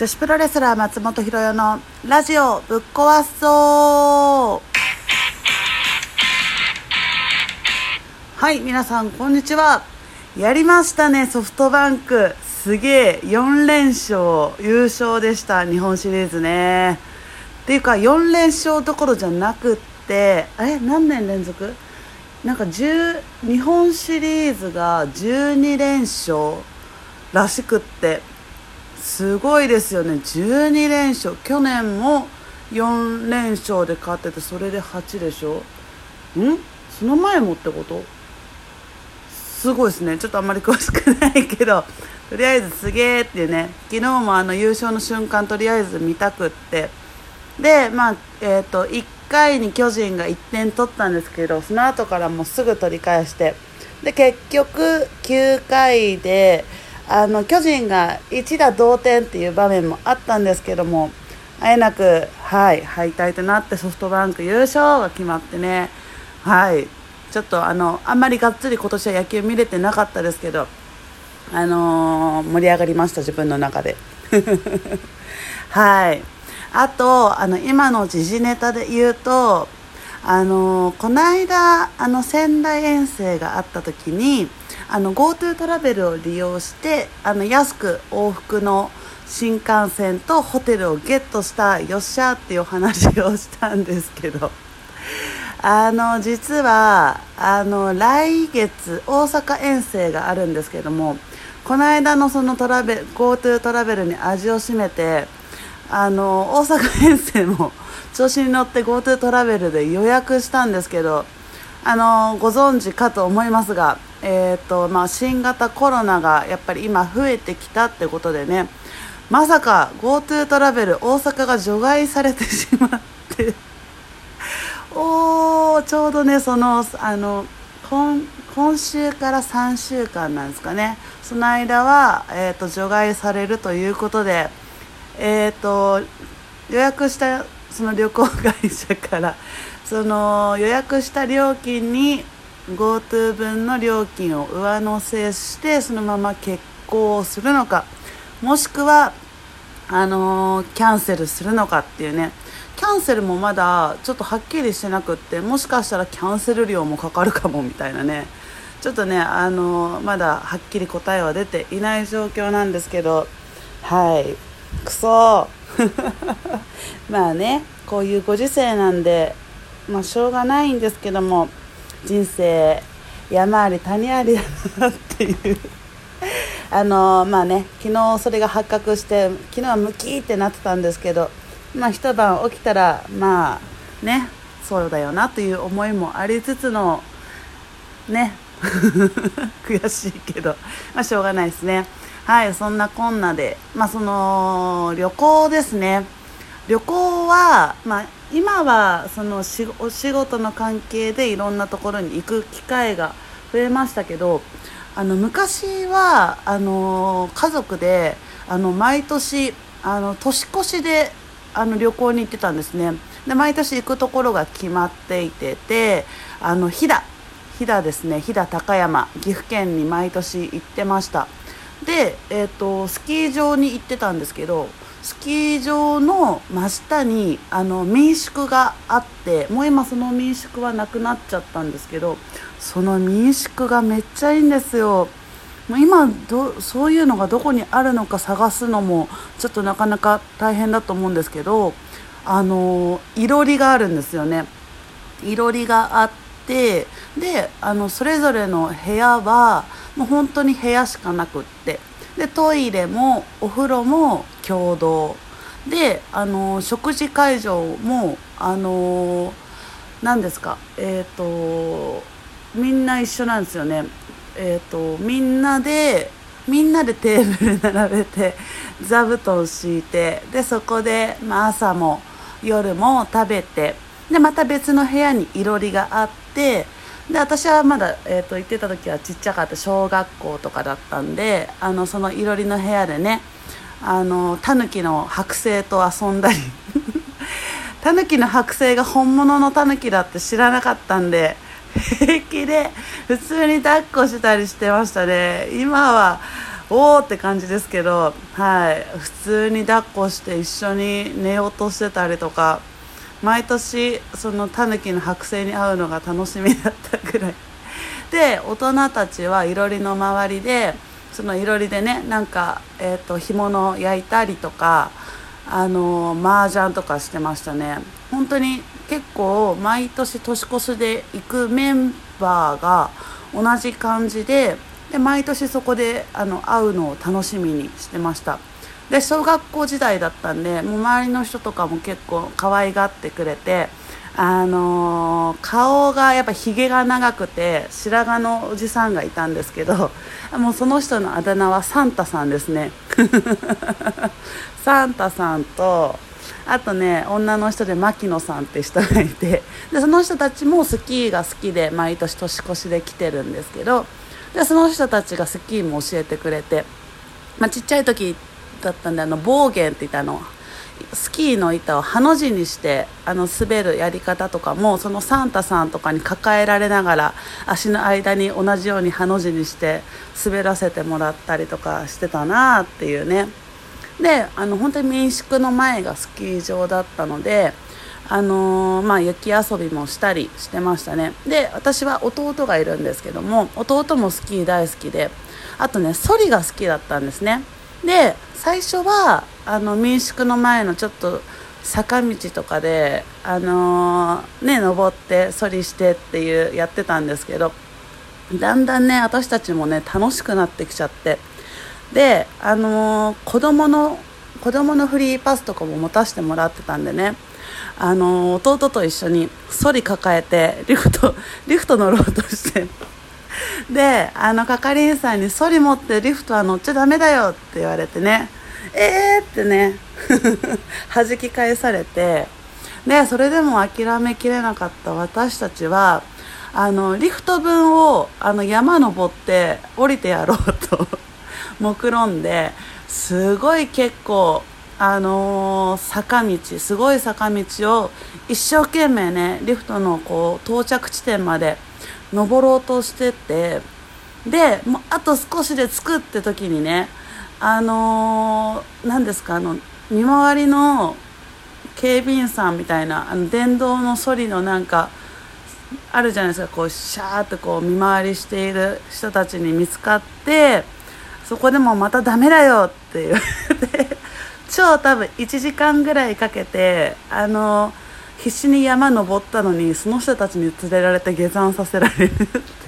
女子プロレスラー松本ひろよのラジオぶっ壊そう。はい皆さんこんにちは。やりましたねソフトバンク。すげえ4連勝優勝でした日本シリーズね。っていうか4連勝どころじゃなくってえ何年連続？なんか10日本シリーズが12連勝らしくって。すごいですよね。12連勝。去年も4連勝で勝っててそれで8でしょ？ん？その前もってこと？すごいですね。ちょっとあんまり詳しくないけど。とりあえずすげえっていうね。昨日もあの優勝の瞬間とりあえず見たくって。でまあえっ、ー、と1回に巨人が1点取ったんですけどその後からもうすぐ取り返して。で結局9回であの巨人が1打同点っていう場面もあったんですけどもあえなく、はい、敗退となってソフトバンク優勝が決まってね、はい、ちょっとあのあんまりがっつり今年は野球見れてなかったですけど、あのー、盛り上がりました自分の中で。はい。あとあの今の時事ネタで言うとあのこの間あの仙台遠征があった時に GoTo トラベルを利用してあの安く往復の新幹線とホテルをゲットしたよっしゃっていう話をしたんですけど あの実はあの来月大阪遠征があるんですけどもこの間のそのトラベ GoTo トラベルに味を占めてあの大阪遠征も調子に乗って GoTo トラベルで予約したんですけどあのご存知かと思いますが、えーとまあ、新型コロナがやっぱり今増えてきたってことでねまさか GoTo トラベル大阪が除外されてしまって おーちょうどねそのあの今今週から3週間なんですかね。その間は、えーと、除外されるということで、えーと、予約したその旅行会社から その予約した料金に GoTo 分の料金を上乗せしてそのまま欠航するのかもしくはあのー、キャンセルするのかっていうね。キャンセルもまだちょっとはっきりしてなくってもしかしたらキャンセル料もかかるかもみたいなね。ちょっとねあのまだはっきり答えは出ていない状況なんですけど。はい。くそ。まあねこういうご時世なんでまあしょうがないんですけども人生山あり谷ありだなっていう。あのまあね昨日それが発覚して昨日はムキーってなってたんですけどまあ一晩起きたらまあねそうだよなという思いもありつつのね 悔しいけど、まあ、しょうがないですね。はいそんなこんなでまあその旅行ですね。旅行は、まあ、今はそのお仕事の関係でいろんなところに行く機会が増えましたけどあの昔はあの家族であの毎年あの年越しであの旅行に行ってたんですね。で毎年行くところが決まっていててあの飛騨。飛騨ですね。飛騨高山。岐阜県に毎年行ってました。で、えーと、スキー場に行ってたんですけどスキー場の真下にあの民宿があってもう今その民宿はなくなっちゃったんですけどその民宿がめっちゃいいんですよ。もう今どそういうのがどこにあるのか探すのもちょっとなかなか大変だと思うんですけどあのいろりがあるんですよね。いろりがあってであのそれぞれの部屋はもう本当に部屋しかなくって。でトイレもお風呂も共同。であの食事会場もあの何ですかえっ、ー、とみんな一緒なんですよね。えっ、ー、とみんなでみんなでテーブル並べて座布団敷いてでそこで、まあ、朝も夜も食べてでまた別の部屋にいろりがあってで私はまだ、えーと、行ってた時はちっちゃかった小学校とかだったんであのそのいろりの部屋でねあのタヌキの剥製と遊んだり タヌキの剥製が本物のタヌキだって知らなかったんで平気で普通に抱っこしたりしてましたね。今はおーって感じですけど、はい、普通に抱っこして一緒に寝ようとしてたりとか毎年そのタヌキの剥製に会うのが楽しみだったぐらい。で大人たちはいろりの周りでそのいろりでねなんか、えーと、干物焼いたりとかあの麻雀とかしてましたね。本当に結構毎年年越しで行くメンバーが同じ感じでで毎年そこであの会うのを楽しみにしてました。で小学校時代だったんでもう周りの人とかも結構可愛がってくれてあのー、顔がやっぱひげが長くて白髪のおじさんがいたんですけど もうその人のあだ名はサンタさんですね。サンタさんとあとね女の人で牧野さんって人がいてでその人たちもスキーが好きで毎年年越しで来てるんですけどでその人たちがスキーも教えてくれて、まあ、ちっちゃい時だったんであの暴言って言ったのスキーの板をハの字にしてあの滑るやり方とかもそのサンタさんとかに抱えられながら足の間に同じようにハの字にして滑らせてもらったりとかしてたなっていうね。であの本当に民宿の前がスキー場だったのであのー、まあ、雪遊びもしたりしてましたね。で私は弟がいるんですけども弟もスキー大好きであとねソリが好きだったんですね。で最初はあの民宿の前のちょっと坂道とかであのー、ね登ってソリしてっていうやってたんですけどだんだんね私たちもね楽しくなってきちゃってであのー、子供の子供のフリーパスとかも持たせてもらってたんでねあの弟と一緒にソリ抱えてリフトリフト乗ろうとしてであの係員さんに「ソリ持ってリフトは乗っちゃダメだよ」って言われてねえーってね。弾き返されて。でそれでも諦めきれなかった。私たちはあのリフト分をあの山登って降りてやろうと。目論んですごい結構あのー、坂道すごい坂道を一生懸命ねリフトのこう到着地点まで登ろうとしててでもうあと少しで着くって時にねあの何、ですかあの見回りの警備員さんみたいなあの電動のソリのなんかあるじゃないですかこうシャーってこう見回りしている人たちに見つかってそこでもまたダメだよって言われて超多分1時間ぐらいかけてあの必死に山登ったのにその人たちに連れられて下山させられるっ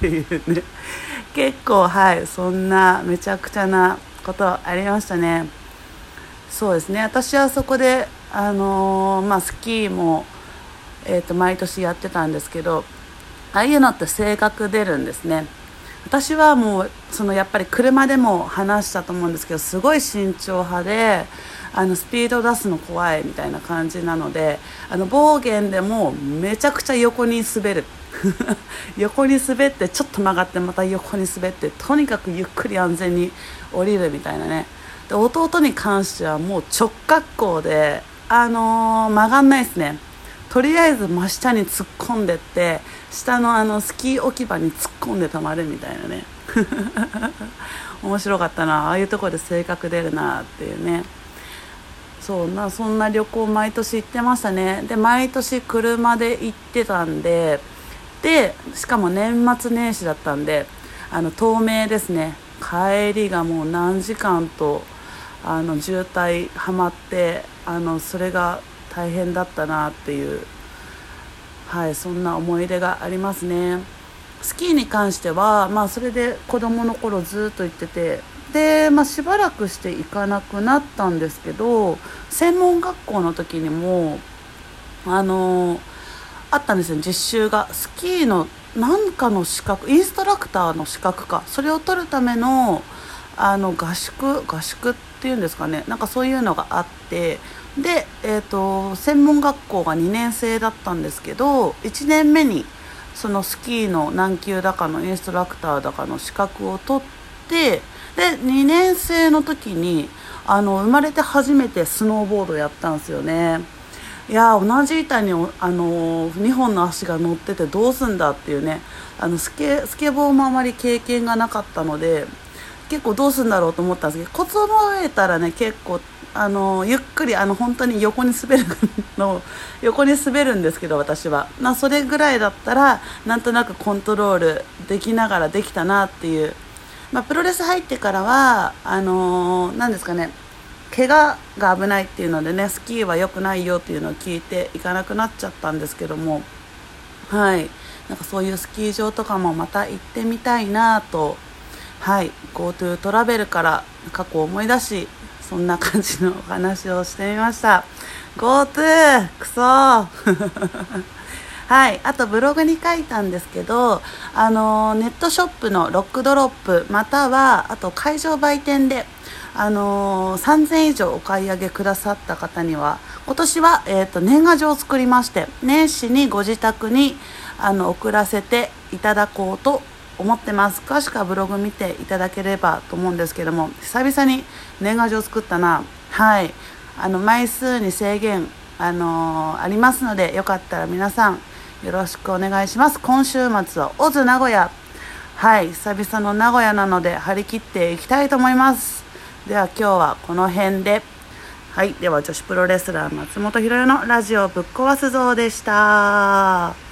ていうね。結構はいそんなめちゃくちゃなことありましたね。そうですね。私はそこであのー、まあ、スキーも、えーと毎年やってたんですけどああいうのって性格出るんですね。私はもうそのやっぱり車でも話したと思うんですけどすごい慎重派であのスピード出すの怖いみたいな感じなのであの暴言でもめちゃくちゃ横に滑る。横に滑ってちょっと曲がってまた横に滑ってとにかくゆっくり安全に降りるみたいなね。で弟に関してはもう直角行で、あのー、曲がんないですね。とりあえず真下に突っ込んでって下のあのスキー置き場に突っ込んで止まるみたいなね。面白かったな。ああいうとこで性格出るなっていうね。そうなそんな旅行毎年行ってましたね。で毎年車で行ってたんで。でしかも年末年始だったんであの東名ですね。帰りがもう何時間とあの渋滞はまってあのそれが大変だったなっていうはいそんな思い出がありますね。スキーに関してはまあそれで子供の頃ずっと行っててで、まあ、しばらくして行かなくなったんですけど専門学校の時にもあのあったんですよ。実習がスキーの何かの資格インストラクターの資格か。それを取るためのあの合宿合宿っていうんですかね。なんかそういうのがあってで、えーと専門学校が2年生だったんですけど1年目にそのスキーの何級だかのインストラクターだかの資格を取ってで2年生の時にあの生まれて初めてスノーボードやったんですよね。いや同じ板にあの2本の足が乗っててどうすんだっていうねあのスケスケボーもあまり経験がなかったので結構どうすんだろうと思ったんですけどコツを覚えたらね結構あのゆっくりあの本当に横に滑るの 横に滑るんですけど私は、まあ、それぐらいだったらなんとなくコントロールできながらできたなっていう、まあ、プロレス入ってからはあのー、ですかね怪我が危ないっていうのでねスキーは良くないよっていうのを聞いて行かなくなっちゃったんですけどもはい。なんかそういうスキー場とかもまた行ってみたいなとはい。GoTo トラベルから過去を思い出しそんな感じのお話をしてみました。GoTo クソ。はい、あとブログに書いたんですけど、あのネットショップのロックドロップまたはあと会場売店であの、3000以上お買い上げくださった方には今年は、えーと、年賀状を作りまして年始にご自宅にあの送らせていただこうと思ってます詳しくはブログ見ていただければと思うんですけども久々に年賀状作ったな。はい。あの枚数に制限、あのー、ありますのでよかったら皆さんよろしくお願いします。今週末はオズ名古屋。はい。久々の名古屋なので張り切っていきたいと思います。では今日はこの辺で。はい。では女子プロレスラー松本ひろのラジオぶっ壊すぞでした。